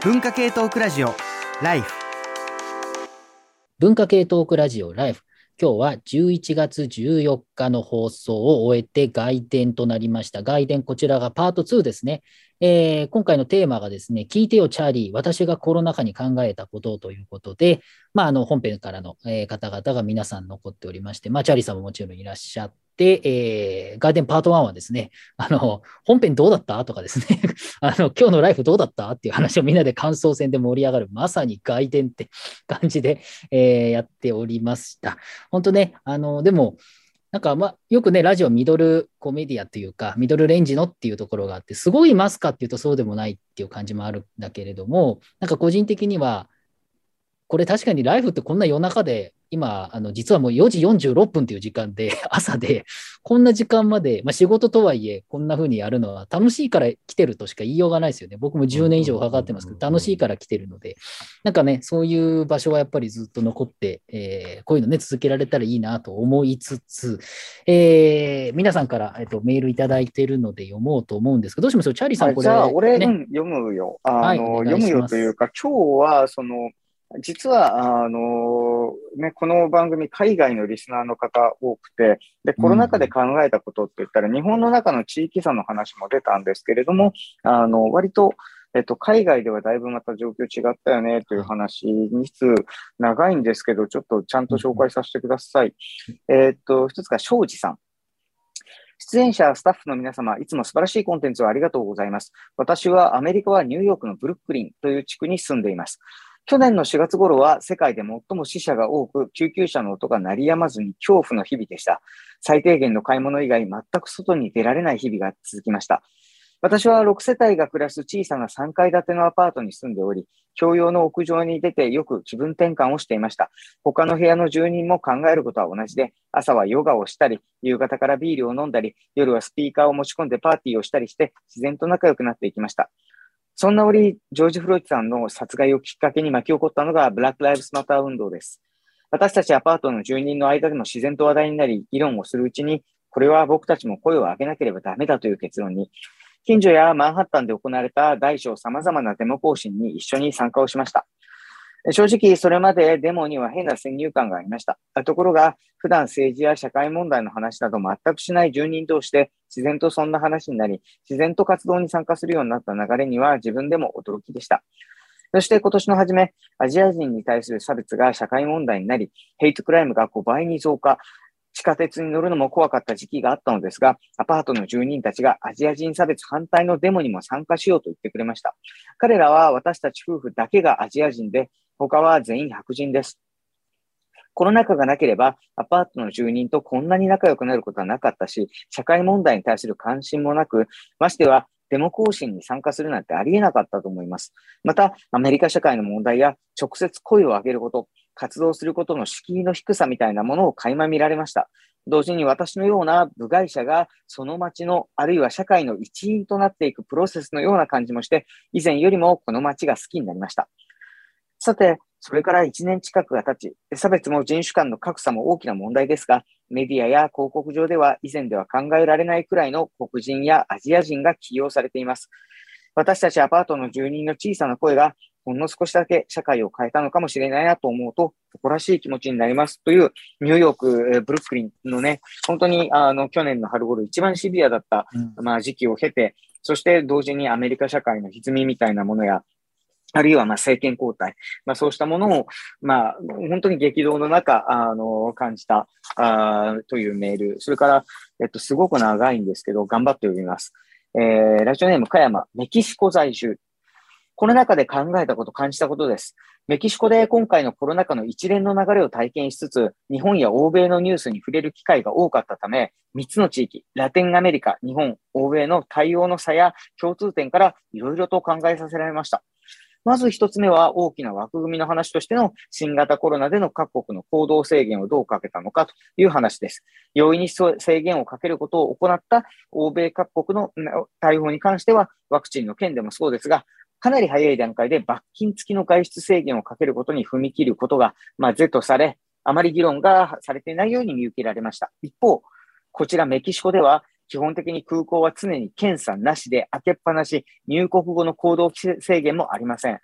文化系トークラジオライフ。文化系トークラジオライフ。今日は11月14日の放送を終えて外伝となりました。外伝こちらがパート2ですね。えー、今回のテーマがですね、聞いてよ、チャーリー、私がコロナ禍に考えたことということで、まあ、あの本編からの、えー、方々が皆さん残っておりまして、まあ、チャーリーさんももちろんいらっしゃって、えー、ガーデンパート1はですね、あの、本編どうだった？とかですね、あの、今日のライフどうだった？っていう話をみんなで感想戦で盛り上がる、まさに外伝って感じで、えー、やっておりました。本当ね、あの、でも、なんか、まあ、よくね、ラジオミドルコメディアというか、ミドルレンジのっていうところがあって、すごいますかっていうとそうでもないっていう感じもあるんだけれども、なんか個人的には、これ確かにライフってこんな夜中で今、あの実はもう4時46分という時間で、朝で、こんな時間まで、まあ、仕事とはいえ、こんな風にやるのは楽しいから来てるとしか言いようがないですよね。僕も10年以上かかってますけど、楽しいから来てるので、なんかね、そういう場所はやっぱりずっと残って、えー、こういうのね、続けられたらいいなと思いつつ、えー、皆さんから、えーと、メールいただいてるので読もうと思うんですけど、どうしましょう、チャーリーさん、これ、じゃあ、俺、ね、うん、読むよ。あの、はい、読むよというか、今日は、その、実は、あの、ね、この番組、海外のリスナーの方多くて、で、コロナ禍で考えたことって言ったら、うん、日本の中の地域差の話も出たんですけれども、あの、割と、えっと、海外ではだいぶまた状況違ったよねという話につ長いんですけど、ちょっとちゃんと紹介させてください。えっと、一つが庄司さん。出演者、スタッフの皆様、いつも素晴らしいコンテンツをありがとうございます。私はアメリカはニューヨークのブルックリンという地区に住んでいます。去年の4月頃は世界で最も死者が多く、救急車の音が鳴りやまずに恐怖の日々でした。最低限の買い物以外、全く外に出られない日々が続きました。私は6世帯が暮らす小さな3階建てのアパートに住んでおり、共用の屋上に出てよく気分転換をしていました。他の部屋の住人も考えることは同じで、朝はヨガをしたり、夕方からビールを飲んだり、夜はスピーカーを持ち込んでパーティーをしたりして、自然と仲良くなっていきました。そんな折、ジョージ・フロイトさんの殺害をきっかけに巻き起こったのがブラック・ライブスマター運動です。私たちアパートの住人の間でも自然と話題になり、議論をするうちに、これは僕たちも声を上げなければダメだという結論に、近所やマンハッタンで行われた大小様々なデモ行進に一緒に参加をしました。正直、それまでデモには変な先入観がありました。ところが、普段政治や社会問題の話など全くしない住人同士で自然とそんな話になり、自然と活動に参加するようになった流れには自分でも驚きでした。そして今年の初め、アジア人に対する差別が社会問題になり、ヘイトクライムが5倍に増加、地下鉄に乗るのも怖かった時期があったのですが、アパートの住人たちがアジア人差別反対のデモにも参加しようと言ってくれました。彼らは私たち夫婦だけがアジア人で、他は全員白人です。コロナ禍がなければ、アパートの住人とこんなに仲良くなることはなかったし、社会問題に対する関心もなく、ましてはデモ行進に参加するなんてありえなかったと思います。また、アメリカ社会の問題や直接声を上げること、活動することの敷居の低さみたいなものを垣間見られました。同時に私のような部外者がその街のあるいは社会の一員となっていくプロセスのような感じもして、以前よりもこの街が好きになりました。さて、それから1年近くが経ち、差別も人種間の格差も大きな問題ですが、メディアや広告上では以前では考えられないくらいの黒人やアジア人が起用されています。私たちアパートの住人の小さな声が、ほんの少しだけ社会を変えたのかもしれないなと思うと、誇らしい気持ちになりますという、ニューヨーク、ブルックリンのね、本当にあの去年の春頃一番シビアだった、うん、まあ、時期を経て、そして同時にアメリカ社会の歪みみたいなものや、あるいはま政権交代、まあ、そうしたものを、まあ、本当に激動の中、あの、感じた、あというメール。それから、えっと、すごく長いんですけど、頑張って読みます。えー、ラジオネーム、加山、メキシコ在住。この中で考えたこと、感じたことです。メキシコで今回のコロナ禍の一連の流れを体験しつつ、日本や欧米のニュースに触れる機会が多かったため、3つの地域、ラテンアメリカ、日本、欧米の対応の差や共通点からいろいろと考えさせられました。まず一つ目は大きな枠組みの話としての新型コロナでの各国の行動制限をどうかけたのかという話です。容易に制限をかけることを行った欧米各国の対応に関してはワクチンの件でもそうですが、かなり早い段階で罰金付きの外出制限をかけることに踏み切ることが、まあ、是とされ、あまり議論がされていないように見受けられました。一方、こちらメキシコでは基本的に空港は常に検査なしで開けっぱなし、入国後の行動制限もありません。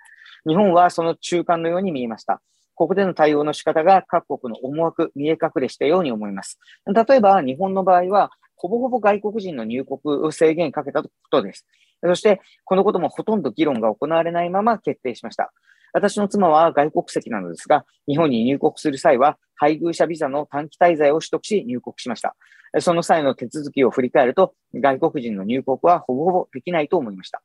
日本はその中間のように見えました。ここでの対応の仕方が各国の思惑、見え隠れしたように思います。例えば、日本の場合は、ほぼほぼ外国人の入国を制限かけたことです。そして、このこともほとんど議論が行われないまま決定しました。私の妻は外国籍なのですが、日本に入国する際は、配偶者ビザの短期滞在を取得し入国しました。その際の手続きを振り返ると、外国人の入国はほぼほぼできないと思いました。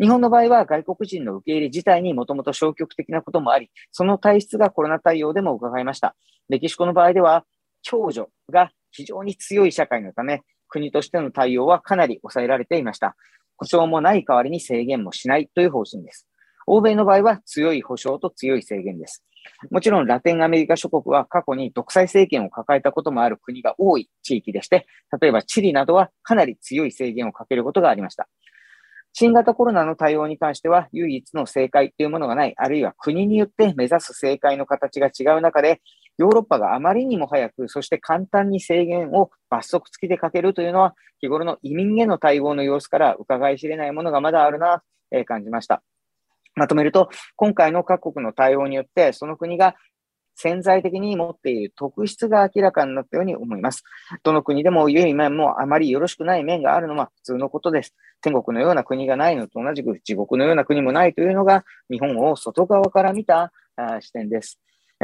日本の場合は外国人の受け入れ自体にもともと消極的なこともあり、その体質がコロナ対応でも伺いました。メキシコの場合では、共助が非常に強い社会のため、国としての対応はかなり抑えられていました。保証もない代わりに制限もしないという方針です。欧米の場合は強い保証と強い制限です。もちろんラテンアメリカ諸国は過去に独裁政権を抱えたこともある国が多い地域でして、例えばチリなどはかなり強い制限をかけることがありました。新型コロナの対応に関しては唯一の正解というものがない、あるいは国によって目指す正解の形が違う中で、ヨーロッパがあまりにも早く、そして簡単に制限を罰則付きでかけるというのは、日頃の移民への対応の様子から伺い知れないものがまだあるな、え感じました。まとめると、今回の各国の対応によって、その国が潜在的に持っている特質が明らかになったように思います。どの国でも良い面もあまりよろしくない面があるのは普通のことです。天国のような国がないのと同じく地獄のような国もないというのが日本を外側から見た視点です。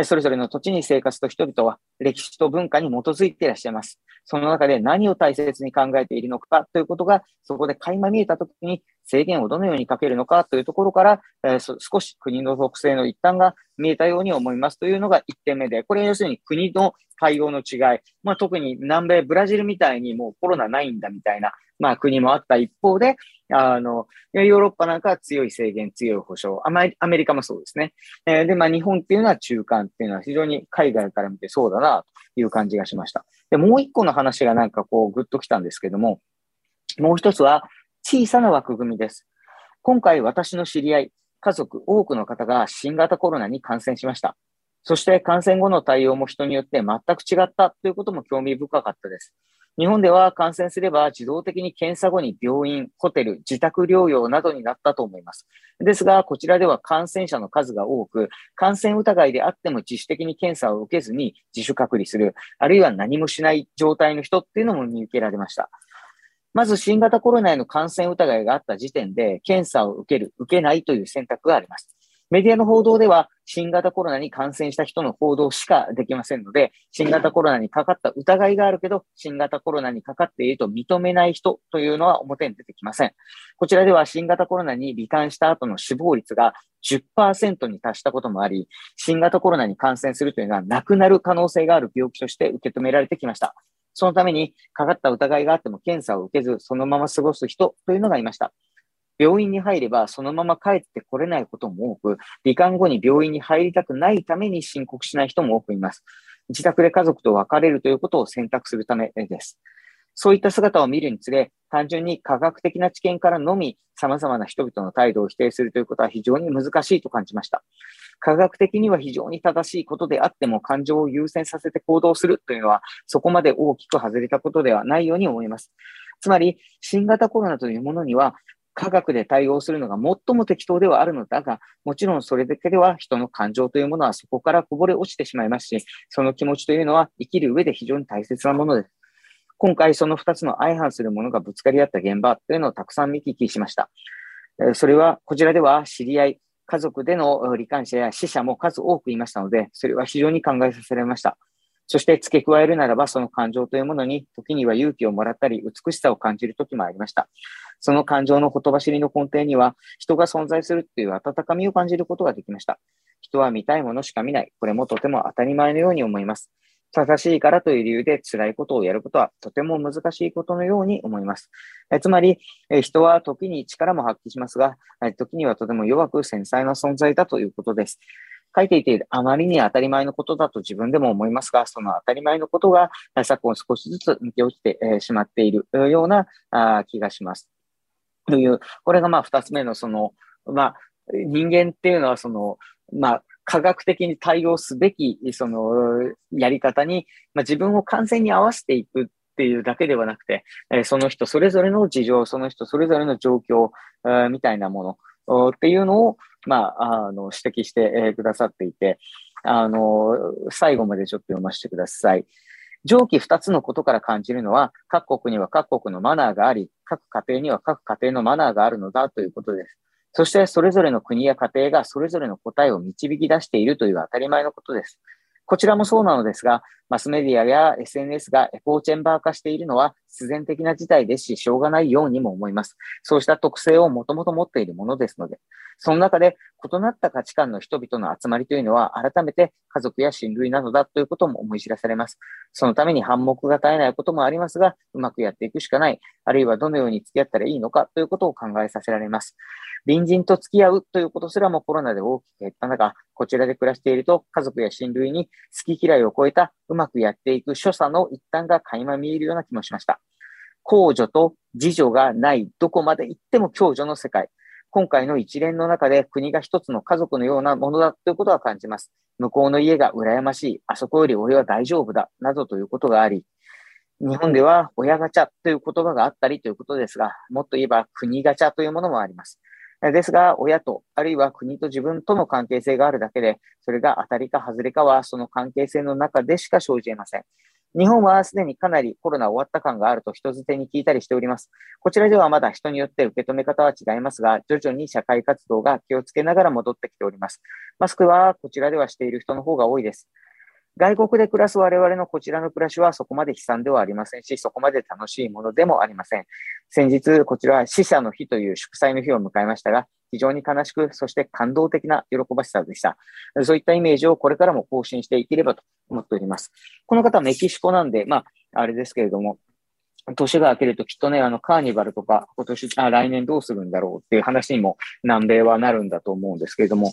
それぞれの土地に生活と人々は歴史と文化に基づいていらっしゃいます。その中で何を大切に考えているのかということが、そこで垣間見えたときに制限をどのようにかけるのかというところから、えー、少し国の特性の一端が見えたように思いますというのが1点目で、これ要するに国の対応の違い、まあ、特に南米ブラジルみたいにもうコロナないんだみたいな、まあ、国もあった一方で、あの、ヨーロッパなんかは強い制限、強い保障、アメリカもそうですね。えー、で、まあ、日本っていうのは中間っていうのは非常に海外から見てそうだなという感じがしました。で、もう一個の話がなんかこう、ぐっときたんですけども、もう一つは小さな枠組みです。今回私の知り合い、家族、多くの方が新型コロナに感染しました。そして感染後の対応も人によって全く違ったということも興味深かったです。日本では感染すれば自動的に検査後に病院、ホテル、自宅療養などになったと思います。ですが、こちらでは感染者の数が多く、感染疑いであっても自主的に検査を受けずに自主隔離する、あるいは何もしない状態の人っていうのも見受けられました。まず新型コロナへの感染疑いがあった時点で、検査を受ける、受けないという選択があります。メディアの報道では、新型コロナに感染した人の報道しかできませんので、新型コロナにかかった疑いがあるけど、新型コロナにかかっていると認めない人というのは表に出てきません。こちらでは新型コロナに罹患した後の死亡率が10%に達したこともあり、新型コロナに感染するというのは亡くなる可能性がある病気として受け止められてきました。そのために、かかった疑いがあっても検査を受けず、そのまま過ごす人というのがいました。病院に入ればそのまま帰ってこれないことも多く、罹患後に病院に入りたくないために申告しない人も多くいます。自宅で家族と別れるということを選択するためです。そういった姿を見るにつれ、単純に科学的な知見からのみ様々な人々の態度を否定するということは非常に難しいと感じました。科学的には非常に正しいことであっても感情を優先させて行動するというのはそこまで大きく外れたことではないように思います。つまり、新型コロナというものには科学で対応するのが最も適当ではあるのだが、もちろんそれだけでは人の感情というものはそこからこぼれ落ちてしまいますし、その気持ちというのは生きる上で非常に大切なものです。今回その2つの相反するものがぶつかり合った現場というのをたくさん見聞きしました。それは、こちらでは知り合い、家族での罹患者や死者も数多くいましたので、それは非常に考えさせられました。そして付け加えるならば、その感情というものに、時には勇気をもらったり、美しさを感じる時もありました。その感情のほとばしりの根底には、人が存在するっていう温かみを感じることができました。人は見たいものしか見ない。これもとても当たり前のように思います。正しいからという理由で辛いことをやることはとても難しいことのように思います。えつまり、え人は時に力も発揮しますが、時にはとても弱く繊細な存在だということです。書いていてあまりに当たり前のことだと自分でも思いますが、その当たり前のことが昨今少しずつ抜け落ちてしまっているような気がします。という、これがまあ二つ目のその、まあ人間っていうのはその、まあ科学的に対応すべきそのやり方に、まあ、自分を完全に合わせていくっていうだけではなくて、えその人それぞれの事情、その人それぞれの状況、みたいなものっていうのを、まあ、あの指摘して、くださっていて、あの、最後までちょっと読ませてください。上記2つのことから感じるのは、各国には各国のマナーがあり、各家庭には各家庭のマナーがあるのだということです。そして、それぞれの国や家庭がそれぞれの答えを導き出しているという当たり前のことです。こちらもそうなのですが、マスメディアや SNS がエコーチェンバー化しているのは必然的な事態ですし、しょうがないようにも思います。そうした特性をもともと持っているものですので、その中で異なった価値観の人々の集まりというのは、改めて家族や親類などだということも思い知らされます。そのために反目が絶えないこともありますが、うまくやっていくしかない、あるいはどのように付き合ったらいいのかということを考えさせられます。隣人と付き合うということすらもコロナで大きく減った中、こちらで暮らしていると家族や親類に好き嫌いを超えたうまくやっていく所作の一端が垣間見えるような気もしました。公助と自助がないどこまで行っても共助の世界。今回の一連の中で国が一つの家族のようなものだということは感じます。向こうの家が羨ましい、あそこより俺は大丈夫だ、などということがあり、日本では親ガチャという言葉があったりということですが、もっと言えば国ガチャというものもあります。ですが、親と、あるいは国と自分との関係性があるだけで、それが当たりか外れかは、その関係性の中でしか生じ得ません。日本はすでにかなりコロナ終わった感があると人づてに聞いたりしております。こちらではまだ人によって受け止め方は違いますが、徐々に社会活動が気をつけながら戻ってきております。マスクはこちらではしている人の方が多いです。外国で暮らす我々のこちらの暮らしはそこまで悲惨ではありませんし、そこまで楽しいものでもありません。先日、こちらは死者の日という祝祭の日を迎えましたが、非常に悲しく、そして感動的な喜ばしさでした。そういったイメージをこれからも更新していければと思っております。この方メキシコなんで、まあ、あれですけれども、年が明けるときっとね、あの、カーニバルとか、今年、あ、来年どうするんだろうっていう話にも南米はなるんだと思うんですけれども、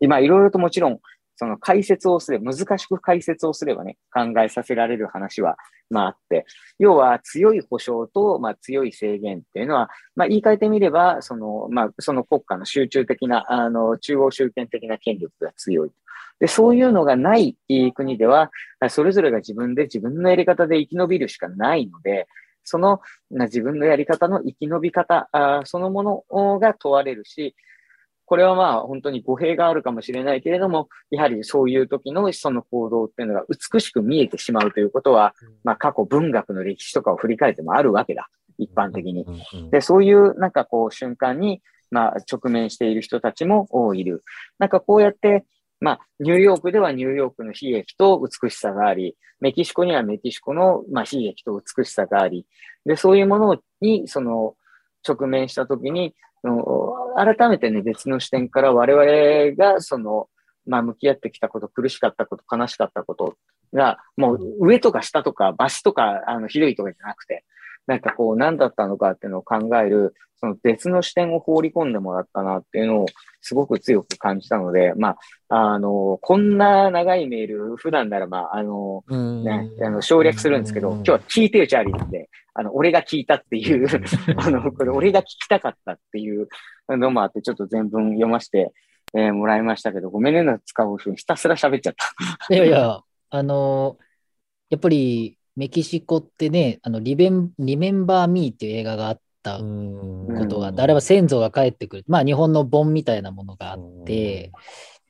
今、いろいろともちろん、その解説をすれば、難しく解説をすればね、考えさせられる話は、まああって、要は強い保障と、まあ強い制限っていうのは、まあ言い換えてみれば、その、まあその国家の集中的な、あの、中央集権的な権力が強い。で、そういうのがない国では、それぞれが自分で自分のやり方で生き延びるしかないので、その自分のやり方の生き延び方そのものが問われるし、これはまあ本当に語弊があるかもしれないけれども、やはりそういう時のその行動っていうのが美しく見えてしまうということは、まあ過去文学の歴史とかを振り返ってもあるわけだ。一般的に。で、そういうなんかこう瞬間に、まあ直面している人たちもいる。なんかこうやって、まあ、ニューヨークではニューヨークの悲劇と美しさがあり、メキシコにはメキシコの、まあ、悲劇と美しさがあり、で、そういうものに、その、直面したときに、改めてね、別の視点から我々が、その、まあ、向き合ってきたこと、苦しかったこと、悲しかったことが、もう上とか下とか、場所とか、あの、ひどいとかじゃなくて、なんかこう、何だったのかっていうのを考える、その別の視点を放り込んでもらったなっていうのをすごく強く感じたので、まあ、あの、こんな長いメール、普段ならまあ、あの、ね、あの省略するんですけど、今日は聞いてよ、チャーリーなんで、あの、俺が聞いたっていう あの、これ俺が聞きたかったっていうのもあって、ちょっと全文読ませて、えー、もらいましたけど、ごめんねな、使うひたすら喋っちゃった。いやいや、あの、やっぱりメキシコってね、あのリベン、リメンバー・ミーっていう映画があったことがあって、あれは先祖が帰ってくる。まあ、日本の盆みたいなものがあって、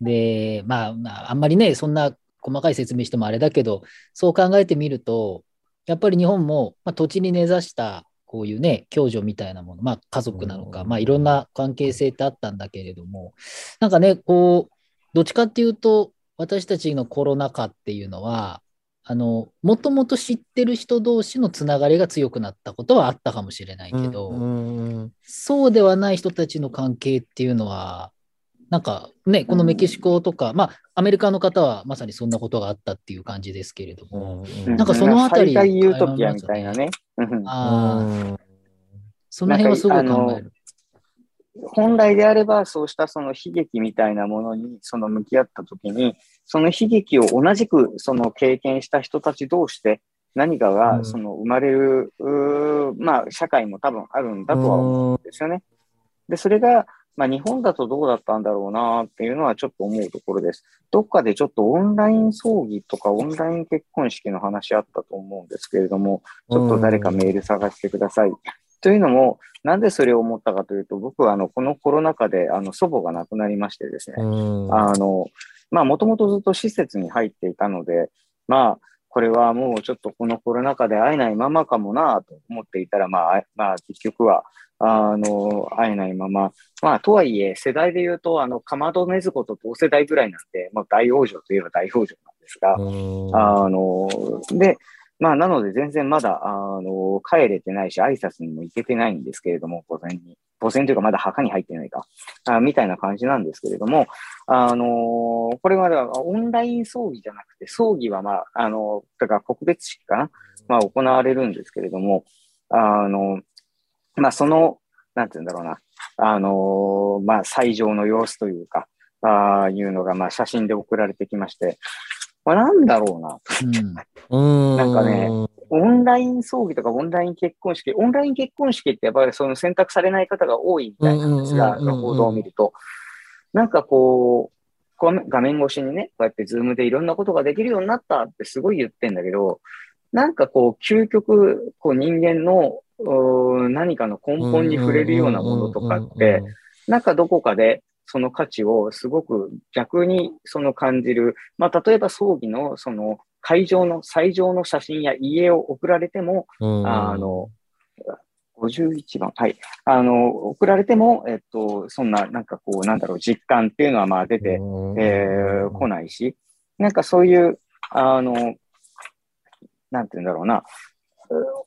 で、まあ、まあ、あんまりね、そんな細かい説明してもあれだけど、そう考えてみると、やっぱり日本も、まあ、土地に根ざしたこういうね、共助みたいなもの、まあ家族なのか、まあいろんな関係性ってあったんだけれども、なんかね、こう、どっちかっていうと、私たちのコロナ禍っていうのは、あの、もともと知ってる人同士のつながりが強くなったことはあったかもしれないけど、そうではない人たちの関係っていうのは、なんかね、このメキシコとか、まあ、アメリカの方はまさにそんなことがあったっていう感じですけれども、なんかそのあたり、最大ユートピアみたいなね。あその辺はすごい考える。本来であれば、そうしたその悲劇みたいなものにその向き合ったときに、その悲劇を同じくその経験した人たち同士で何かがその生まれる、うん、まあ社会も多分あるんだとは思うんですよね。で、それがまあ、日本だとどうだったんだろうなっていうのはちょっと思うところです。どっかでちょっとオンライン葬儀とかオンライン結婚式の話あったと思うんですけれども、ちょっと誰かメール探してください。というのも、なんでそれを思ったかというと、僕はあのこのコロナ禍であの祖母が亡くなりましてですね、あの、まあ、もともとずっと施設に入っていたので、まあ、これはもうちょっとこのコロナ禍で会えないままかもなと思っていたら、まあ、まあ、結局は、あの、会えないまま、まあ、とはいえ、世代で言うと、あの、かまどねずこと同世代ぐらいなんで、まあ、大往生といえば大往生なんですが、あの、で、まあ、なので全然まだ、あの、帰れてないし、挨拶にも行けてないんですけれども、午前に。午前というかまだ墓に入ってないか、あみたいな感じなんですけれども、あのこれはオンライン葬儀じゃなくて、葬儀はまあ、あの、だから告別式かな、まあ行われるんですけれども、あの、まあその、なんて言うんだろうな、あのまあ最上の様子というか、ああいうのがまあ写真で送られてきまして、まあ、なんだろうな。うん、なんかね、オンライン葬儀とかオンライン結婚式、オンライン結婚式ってやっぱりその選択されない方が多いみたいなんですが、報道を見ると。なんかこう、画面越しにね、こうやってズームでいろんなことができるようになったってすごい言ってんだけど、なんかこう、究極、こう人間の何かの根本に触れるようなものとかって、なんかどこかでその価値をすごく逆にその感じる。まあ、例えば葬儀のその会場の最上の写真や家を送られても、あの、51番。はい。あの、送られても、えっと、そんな、なんかこう、なんだろう、実感っていうのはまあ出て、えー、来ないし、なんかそういう、あの、なんて言うんだろうな、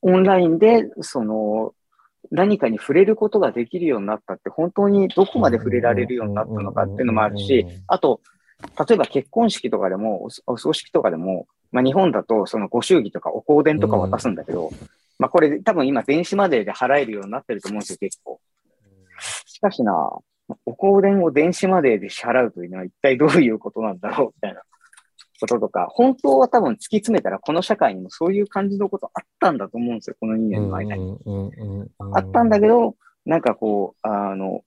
オンラインで、その、何かに触れることができるようになったって、本当にどこまで触れられるようになったのかっていうのもあるし、あと、例えば結婚式とかでも、お葬式とかでも、まあ、日本だとそのご祝儀とかお香典とか渡すんだけど、まあこれ多分今電子マネーで払えるようになってると思うんですよ、結構。しかしな、お香典を電子マネーで支払うというのは一体どういうことなんだろうみたいなこととか、本当は多分突き詰めたらこの社会にもそういう感じのことあったんだと思うんですよ、この2年の間に。あったんだけど、なんかこう、あの、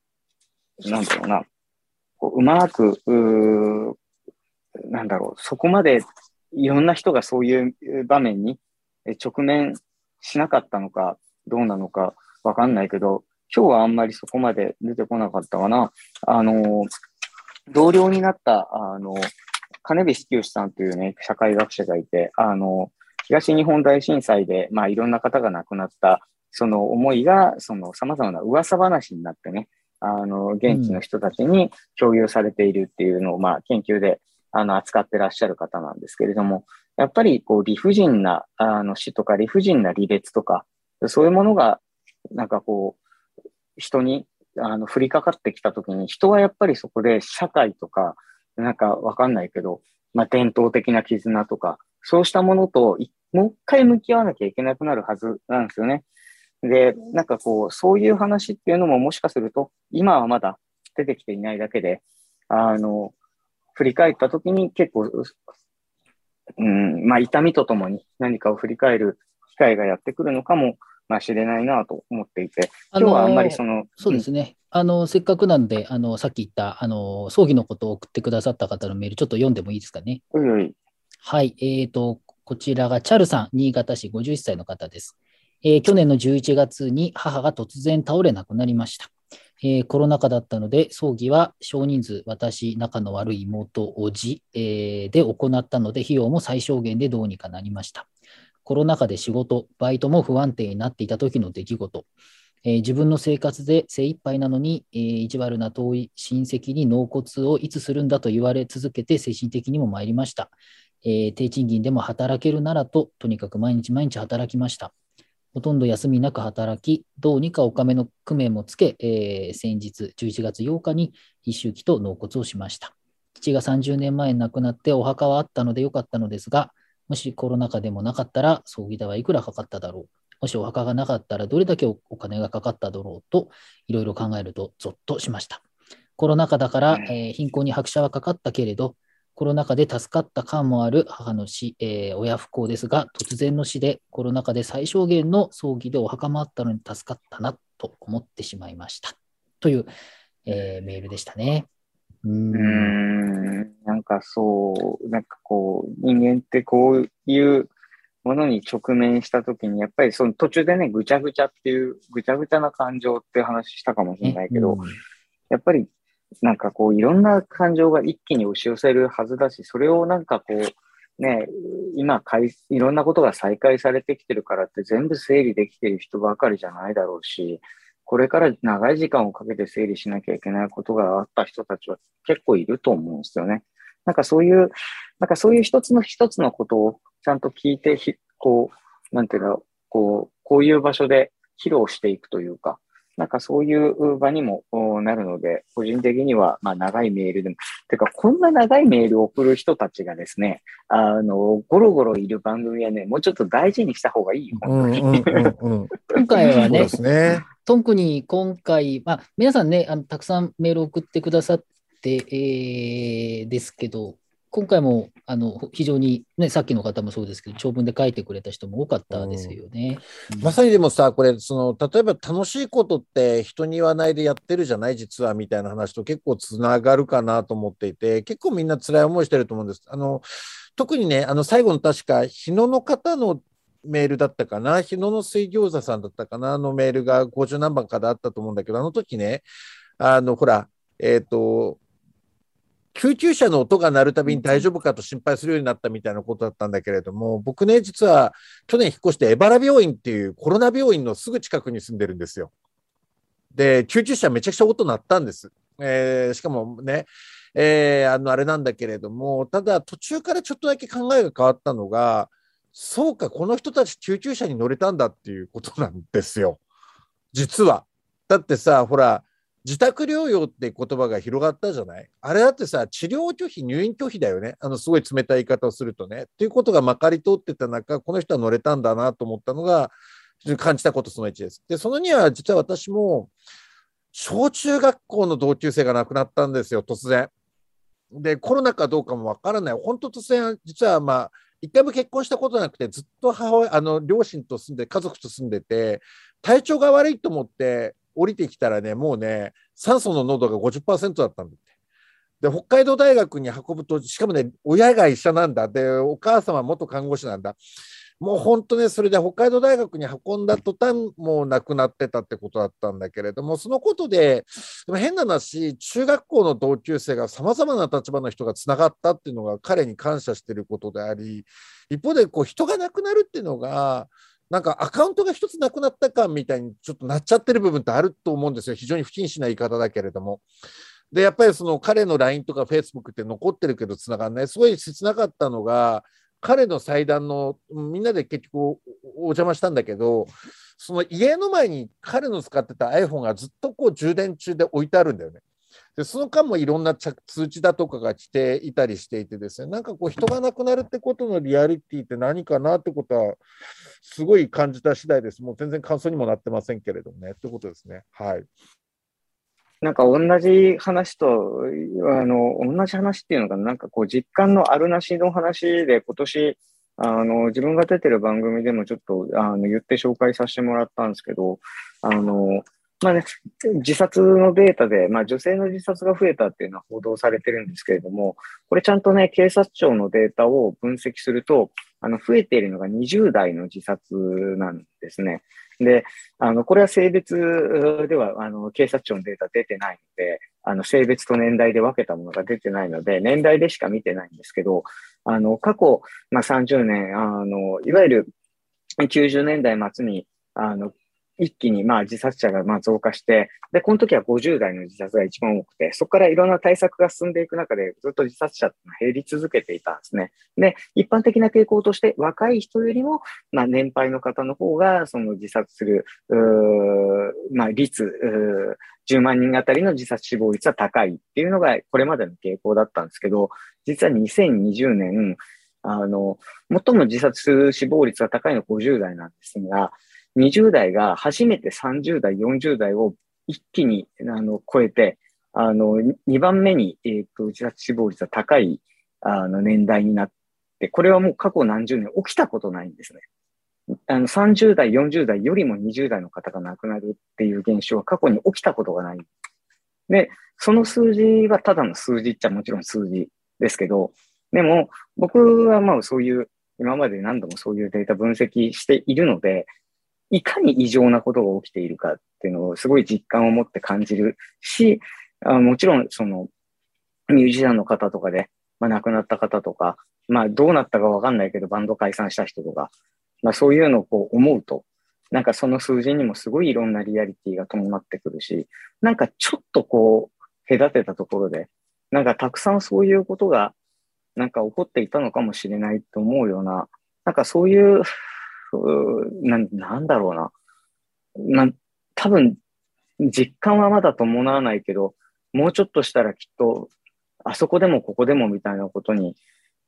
なんだろうな、こううまく、うなんだろう、そこまでいろんな人がそういう場面に直面しなかったのか、どうなのかわかんないけど、今日はあんまりそこまで出てこなかったかな。あの、同僚になった、あの、金菱清さんというね、社会学者がいて、あの、東日本大震災で、まあ、いろんな方が亡くなった、その思いが、その様々な噂話になってね、あの、現地の人たちに共有されているっていうのを、まあ、研究で、あの、扱ってらっしゃる方なんですけれども、やっぱり、こう、理不尽な、あの、死とか理不尽な離別とか、そういうものが、なんかこう、人に、あの、降りかかってきたときに、人はやっぱりそこで社会とか、なんかわかんないけど、まあ、伝統的な絆とか、そうしたものと、もう一回向き合わなきゃいけなくなるはずなんですよね。で、なんかこう、そういう話っていうのももしかすると、今はまだ出てきていないだけで、あの、振り返った時に結構、うん、まあ痛みとともに何かを振り返る機会がやってくるのかもまあ、知れないなと思っていて、今日はあんまりその。そうですね。うん、あの、せっかくなんで、あの、さっき言った、あの、葬儀のことを送ってくださった方のメール、ちょっと読んでもいいですかね？はい、はい。はい。えっ、ー、と、こちらがチャルさん、新潟市51歳の方です。えー、去年の11月に母が突然倒れなくなりました。えー、コロナ禍だったので、葬儀は少人数、私、仲の悪い妹、おじ、えー、で行ったので、費用も最小限でどうにかなりました。コロナ禍で仕事、バイトも不安定になっていた時の出来事、えー、自分の生活で精一杯なのに、えー、意地悪な遠い親戚に納骨をいつするんだと言われ続けて精神的にも参りました。えー、低賃金でも働けるならと、とにかく毎日毎日働きました。ほとんど休みなく働き、どうにかお金の工面もつけ、えー、先日11月8日に一周期と納骨をしました。父が30年前に亡くなってお墓はあったのでよかったのですが、もしコロナ禍でもなかったら葬儀代はいくらかかっただろう。もしお墓がなかったらどれだけお金がかかっただろうと、いろいろ考えるとゾッとしました。コロナ禍だから、えー、貧困に拍車はかかったけれど、コロナ禍で助かった感もある母の死、えー、親不幸ですが、突然の死でコロナ禍で最小限の葬儀でお墓もあったのに助かったなと思ってしまいました。というえー、メールでしたね。うん、なんかそう、なんかこう、人間ってこういうものに直面したときに、やっぱりその途中でね、ぐちゃぐちゃっていう、ぐちゃぐちゃな感情っていう話したかもしれないけど、うん、やっぱりなんかこう、いろんな感情が一気に押し寄せるはずだし、それをなんかこう、ね、今かい、いろんなことが再開されてきてるからって全部整理できてる人ばかりじゃないだろうし、これから長い時間をかけて整理しなきゃいけないことがあった人たちは結構いると思うんですよね。なんかそういう、なんかそういう一つの一つのことをちゃんと聞いて、こう、なんていうか、こう、こういう場所で披露していくというか、なんかそういう場にもなるので、個人的には、まあ長いメールでも、てかこんな長いメールを送る人たちがですね、あの、ゴロゴロいる番組はね、もうちょっと大事にした方がいい、本当に。今回はね、ね特に今回、まあ皆さんね、あのたくさんメール送ってくださって、えー、ですけど、今回もあの非常に、ね、さっきの方もそうですけど、長文で書いてくれた人も多かったですよね。うん、まさにでもさ、これその、例えば楽しいことって人に言わないでやってるじゃない、実はみたいな話と結構つながるかなと思っていて、結構みんな辛い思いしてると思うんです。あの特にね、あの最後の確か、日野の方のメールだったかな、日野の水餃子さんだったかな、のメールが50何番かであったと思うんだけど、あの時ね、あのほら、えっ、ー、と、救急車の音が鳴るたびに大丈夫かと心配するようになったみたいなことだったんだけれども、僕ね、実は去年引っ越して荏原病院っていうコロナ病院のすぐ近くに住んでるんですよ。で、救急車めちゃくちゃ音鳴ったんです。えー、しかもね、えー、あの、あれなんだけれども、ただ途中からちょっとだけ考えが変わったのが、そうか、この人たち救急車に乗れたんだっていうことなんですよ。実は。だってさ、ほら、自宅療養って言葉が広がったじゃない？あれだってさ、治療拒否、入院拒否だよね。あの、すごい冷たい言い方をするとね。っていうことがまかり通ってた中、この人は乗れたんだなと思ったのが、感じたことその1です。で、その2は実は私も、小中学校の同級生が亡くなったんですよ、突然。で、コロナかどうかもわからない。本当突然、実はまあ、一回も結婚したことなくて、ずっと母親、あの、両親と住んで、家族と住んでて、体調が悪いと思って、降りてきたらね、もうね、酸素の濃度が50%だったんだって。で、北海道大学に運ぶと、しかもね、親が医者なんだ。で、お母様元看護師なんだ。もう本当ね、それで北海道大学に運んだ途端、もう亡くなってたってことだったんだけれども、そのことで、でも変な話、中学校の同級生がさまざまな立場の人がつながったっていうのが彼に感謝してることであり、一方でこう人が亡くなるっていうのが、なんかアカウントが一つなくなった感みたいにちょっとなっちゃってる部分ってあると思うんですよ。非常に不謹慎な言い方だけれども。で、やっぱりその彼の LINE とか Facebook って残ってるけど繋がんない。すごい切なかったのが、彼の祭壇の、みんなで結局お邪魔したんだけど、その家の前に彼の使ってた iPhone がずっとこう充電中で置いてあるんだよね。でその間もいろんな通知だとかが来ていたりしていてですね、なんかこう人が亡くなるってことのリアリティって何かなってことは、すごい感じた次第です。もう全然感想にもなってませんけれどもね、ってことですね。はい。なんか同じ話と、あの、同じ話っていうのが、なんかこう実感のあるなしの話で今年、あの、自分が出てる番組でもちょっと、あの、言って紹介させてもらったんですけど、あの、まあね、自殺のデータで、まあ、女性の自殺が増えたっていうのは報道されてるんですけれども、これちゃんとね、警察庁のデータを分析すると、あの、増えているのが20代の自殺なんですね。で、あの、これは性別では、あの、警察庁のデータ出てないので、あの、性別と年代で分けたものが出てないので、年代でしか見てないんですけど、あの、過去、まあ、30年、あの、いわゆる90年代末に、あの、一気にまあ自殺者がまあ増加して、で、この時は50代の自殺が一番多くて、そこからいろんな対策が進んでいく中で、ずっと自殺者が減り続けていたんですね。で、一般的な傾向として、若い人よりも、まあ年配の方の方が、その自殺する、まあ率、10万人あたりの自殺死亡率は高いっていうのが、これまでの傾向だったんですけど、実は2020年、あの、最も自殺死亡率が高いのは50代なんですが、20代が初めて30代、40代を一気にあの超えて、あの、2番目に、えー、と自殺死亡率が高いあの年代になって、これはもう過去何十年起きたことないんですね。あの30代、40代よりも20代の方が亡くなるっていう現象は過去に起きたことがない。で、その数字はただの数字っちゃもちろん数字ですけど、でも僕はまあそういう、今まで何度もそういうデータ分析しているので、いかに異常なことが起きているかっていうのをすごい実感を持って感じるし、あもちろんそのミュージシャンの方とかで、まあ、亡くなった方とか、まあどうなったかわかんないけどバンド解散した人とか、まあそういうのをこう思うと、なんかその数字にもすごいいろんなリアリティが伴ってくるし、なんかちょっとこう隔てたところで、なんかたくさんそういうことがなんか起こっていたのかもしれないと思うような、なんかそういう、うななんだろうな。な多分、実感はまだ伴わないけど、もうちょっとしたらきっと、あそこでもここでもみたいなことに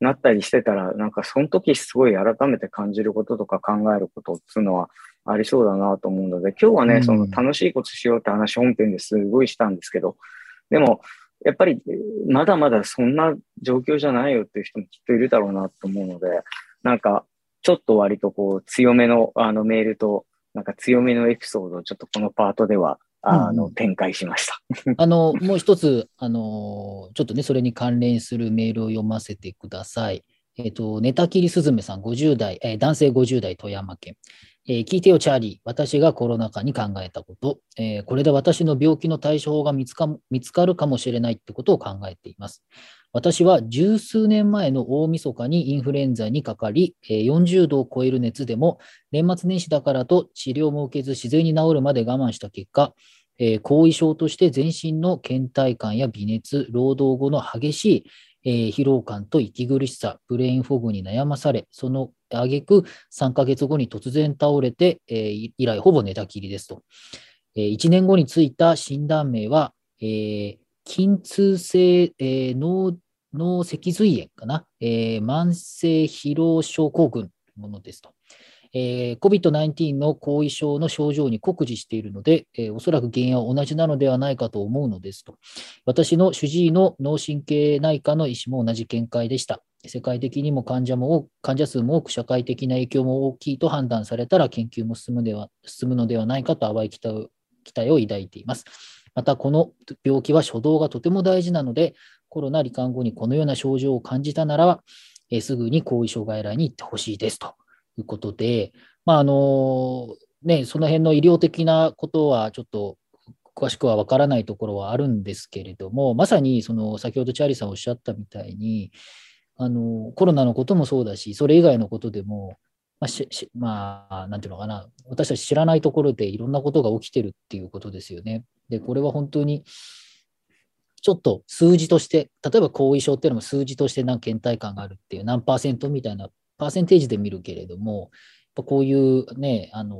なったりしてたら、なんかその時すごい改めて感じることとか考えることっていうのはありそうだなと思うので、今日はね、うん、その楽しいことしようって話本編ですごいしたんですけど、でも、やっぱりまだまだそんな状況じゃないよっていう人もきっといるだろうなと思うので、なんかちょっと割とこう強めのあのメールと、なんか強めのエピソードをちょっとこのパートではあの、展開しました。あの、もう一つ、あの、ちょっとね、それに関連するメールを読ませてください。えっ、ー、と、寝たきりすずめさん、50代、えー、男性50代、富山県。えー、聞いてよ、チャーリー。私がコロナ禍に考えたこと、えー、これで私の病気の対処法が見つか見つかるかもしれないってことを考えています。私は十数年前の大晦日にインフルエンザにかかり、40度を超える熱でも、年末年始だからと治療も受けず自然に治るまで我慢した結果、えー、後遺症として全身の倦怠感や微熱、労働後の激しい、えー、疲労感と息苦しさ、ブレインフォグに悩まされ、その挙句3ヶ月後に突然倒れて、えー、以来ほぼ寝たきりですと。えー、1年後についた診断名は、えー、筋痛性、えー、脳脳脊髄炎かな、えー、慢性疲労症候群ものですと。えー、COVID-19 の後遺症の症状に酷似しているので、えー、おそらく原因は同じなのではないかと思うのですと。私の主治医の脳神経内科の医師も同じ見解でした。世界的にも患者も患者数も多く社会的な影響も大きいと判断されたら研究も進むでは進むのではないかと淡い期待を抱いています。また、この病気は初動がとても大事なので、コロナ罹患後にこのような症状を感じたなら、えすぐに後遺症外来に行ってほしいですということで、まああのね、その辺の医療的なことはちょっと詳しくは分からないところはあるんですけれども、まさにその先ほどチャーリーさんおっしゃったみたいに、あのコロナのこともそうだし、それ以外のことでも、まあ、ししまあ、なんていうのかな、私たち知らないところでいろんなことが起きてるっていうことですよね。で、これは本当に、ちょっと数字として、例えば後遺症っていうのも数字として何倦怠感があるっていう何パーセントみたいなパーセンテージで見るけれども、こういうね、あの、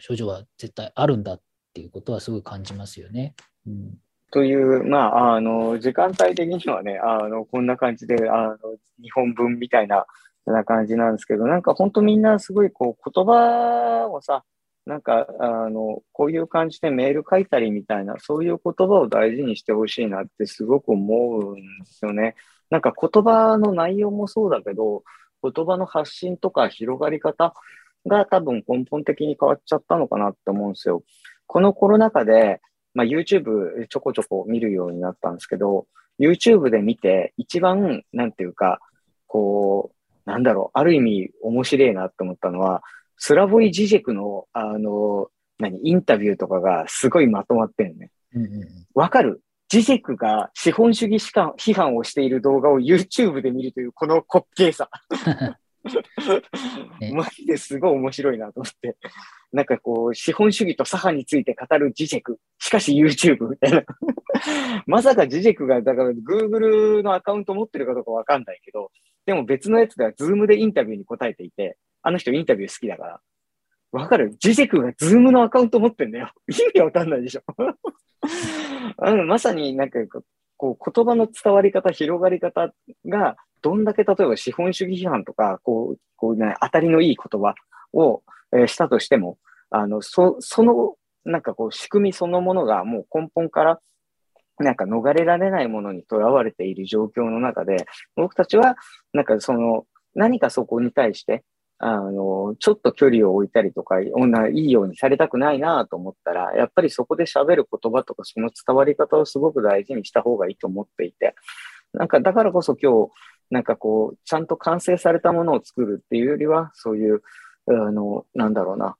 症状は絶対あるんだっていうことはすごい感じますよね。うん、という、まあ、あの、時間帯的にはね、あの、こんな感じで、あの、日本文みたいな、な感じなんですけど、なんか本当みんなすごいこう言葉をさ、なんか、あの、こういう感じでメール書いたりみたいな、そういう言葉を大事にしてほしいなってすごく思うんですよね。なんか言葉の内容もそうだけど、言葉の発信とか広がり方が多分根本的に変わっちゃったのかなって思うんですよ。このコロナ禍で、まあ、YouTube ちょこちょこ見るようになったんですけど、YouTube で見て一番、なんていうか、こう、なんだろう、ある意味面白いなって思ったのは、スラボイ・ジジェクの、あの、何、インタビューとかがすごいまとまってるね。わ、うんうん、かる？ジジェクが資本主義批判をしている動画を YouTube で見るというこの滑稽さ。マジですごい面白いなと思って。なんかこう、資本主義と左派について語るジジェク。しかし YouTube みたいな。まさかジジェクが、だから Google のアカウント持ってるかどうかわかんないけど、でも別のやつでは Zoom でインタビューに答えていて、あの人インタビュー好きだから。わかる？ジジェクが Zoom のアカウント持ってんだよ。意味わかんないでしょ。あのまさになんかこう言葉の伝わり方、広がり方がどんだけ例えば資本主義批判とか、こう、こうね、当たりのいい言葉を、えー、したとしても、あの、そ、その、なんかこう仕組みそのものがもう根本からなんか逃れられないものにとらわれている状況の中で、僕たちは、なんかその、何かそこに対して、あの、ちょっと距離を置いたりとか、女いいようにされたくないなと思ったら、やっぱりそこで喋る言葉とか、その伝わり方をすごく大事にした方がいいと思っていて、なんか、だからこそ今日、なんかこう、ちゃんと完成されたものを作るっていうよりは、そういう、あの、なんだろうな、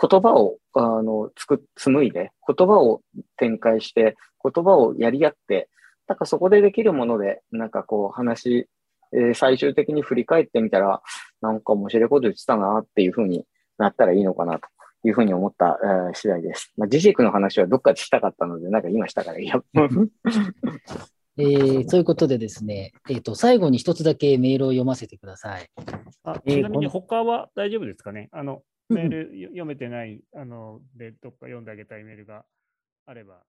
言葉を、あの、つく、紡いで、言葉を展開して、言葉をやり合って、なんかそこでできるもので、なんかこう話えー、最終的に振り返ってみたら、なんか面白いこと言ってたなっていうふうになったらいいのかなというふうに思った、えー、次第です。まあ、ジジクの話はどっかでしたかったので、なんか今したからいいや。えー、そういうことでですね、えーと、最後に一つだけメールを読ませてください。あちなみに他は大丈夫ですかね？あのメール読めてないあので、どっか読んであげたいメールがあれば